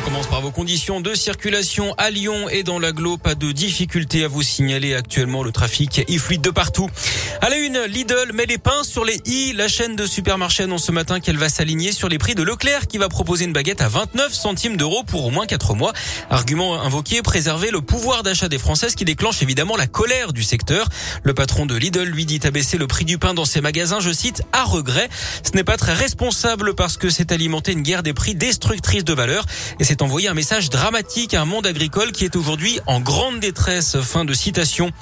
On commence par vos conditions de circulation à Lyon et dans l'agglo. Pas de difficulté à vous signaler actuellement. Le trafic est fluide de partout. À la une, Lidl met les pains sur les i. La chaîne de supermarchés annonce ce matin qu'elle va s'aligner sur les prix de Leclerc qui va proposer une baguette à 29 centimes d'euros pour au moins 4 mois. Argument invoqué, préserver le pouvoir d'achat des Françaises qui déclenche évidemment la colère du secteur. Le patron de Lidl lui dit abaisser le prix du pain dans ses magasins, je cite, à regret. Ce n'est pas très responsable parce que c'est alimenter une guerre des prix destructrice de valeur et c'est envoyer un message dramatique à un monde agricole qui est aujourd'hui en grande détresse. Fin de citation.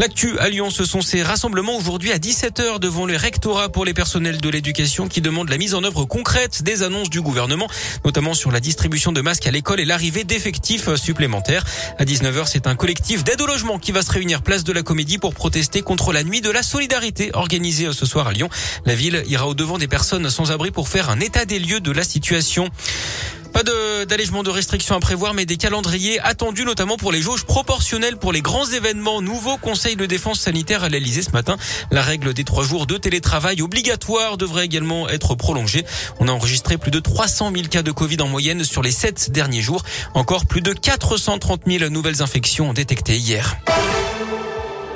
L'actu à Lyon, ce sont ces rassemblements aujourd'hui à 17h devant le rectorat pour les personnels de l'éducation qui demandent la mise en œuvre concrète des annonces du gouvernement, notamment sur la distribution de masques à l'école et l'arrivée d'effectifs supplémentaires. À 19h, c'est un collectif d'aide au logement qui va se réunir place de la Comédie pour protester contre la nuit de la solidarité organisée ce soir à Lyon. La ville ira au devant des personnes sans abri pour faire un état des lieux de la situation. Pas d'allègement de, restrictions à prévoir, mais des calendriers attendus notamment pour les jauges proportionnelles pour les grands événements. Nouveau conseil de défense sanitaire à l'Elysée ce matin. La règle des trois jours de télétravail obligatoire devrait également être prolongée. On a enregistré plus de 300 000 cas de Covid en moyenne sur les sept derniers jours. Encore plus de 430 000 nouvelles infections détectées hier.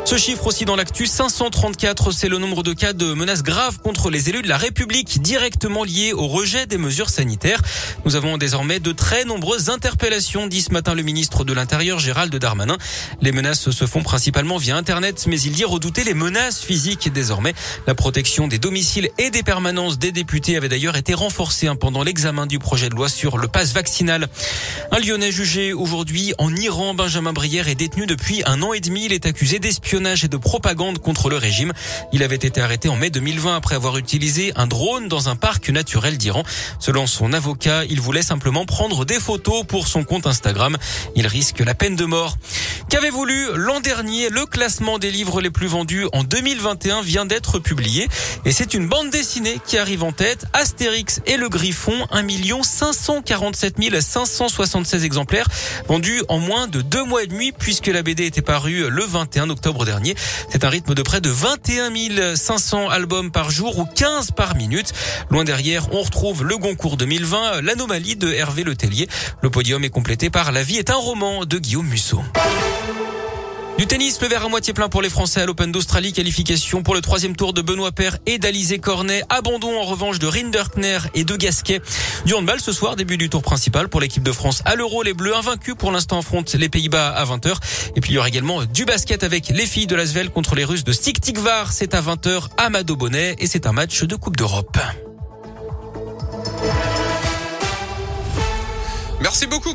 Ce chiffre aussi dans l'actu, 534, c'est le nombre de cas de menaces graves contre les élus de la République directement liés au rejet des mesures sanitaires. Nous avons désormais de très nombreuses interpellations, dit ce matin le ministre de l'Intérieur Gérald Darmanin. Les menaces se font principalement via Internet, mais il dit redouter les menaces physiques désormais. La protection des domiciles et des permanences des députés avait d'ailleurs été renforcée hein, pendant l'examen du projet de loi sur le pass vaccinal. Un Lyonnais jugé aujourd'hui en Iran, Benjamin Brière est détenu depuis un an et demi. Il est accusé d'espionnage et de propagande contre le régime. Il avait été arrêté en mai 2020 après avoir utilisé un drone dans un parc naturel d'Iran. Selon son avocat, il voulait simplement prendre des photos pour son compte Instagram. Il risque la peine de mort. Qu'avez-vous lu l'an dernier? Le classement des livres les plus vendus en 2021 vient d'être publié et c'est une bande dessinée qui arrive en tête. Astérix et le Griffon, 1 547 576 exemplaires vendus en moins de deux mois et demi puisque la BD était parue le 21 octobre dernier. C'est un rythme de près de 21 500 albums par jour ou 15 par minute. Loin derrière, on retrouve le Goncourt 2020, l'anomalie de Hervé Letellier. Le podium est complété par La vie est un roman de Guillaume Musso. Du tennis, le verre à moitié plein pour les Français à l'Open d'Australie. Qualification pour le troisième tour de Benoît Paire et d'Alizé Cornet. Abandon en revanche de Rinderkner et de Gasquet. Du handball ce soir, début du tour principal pour l'équipe de France à l'Euro. Les Bleus invaincus pour l'instant affrontent les Pays-Bas à 20h. Et puis il y aura également du basket avec les filles de l'Asvel contre les Russes de Stik Tikvar. C'est à 20h à Mado Bonnet et c'est un match de Coupe d'Europe. Merci beaucoup.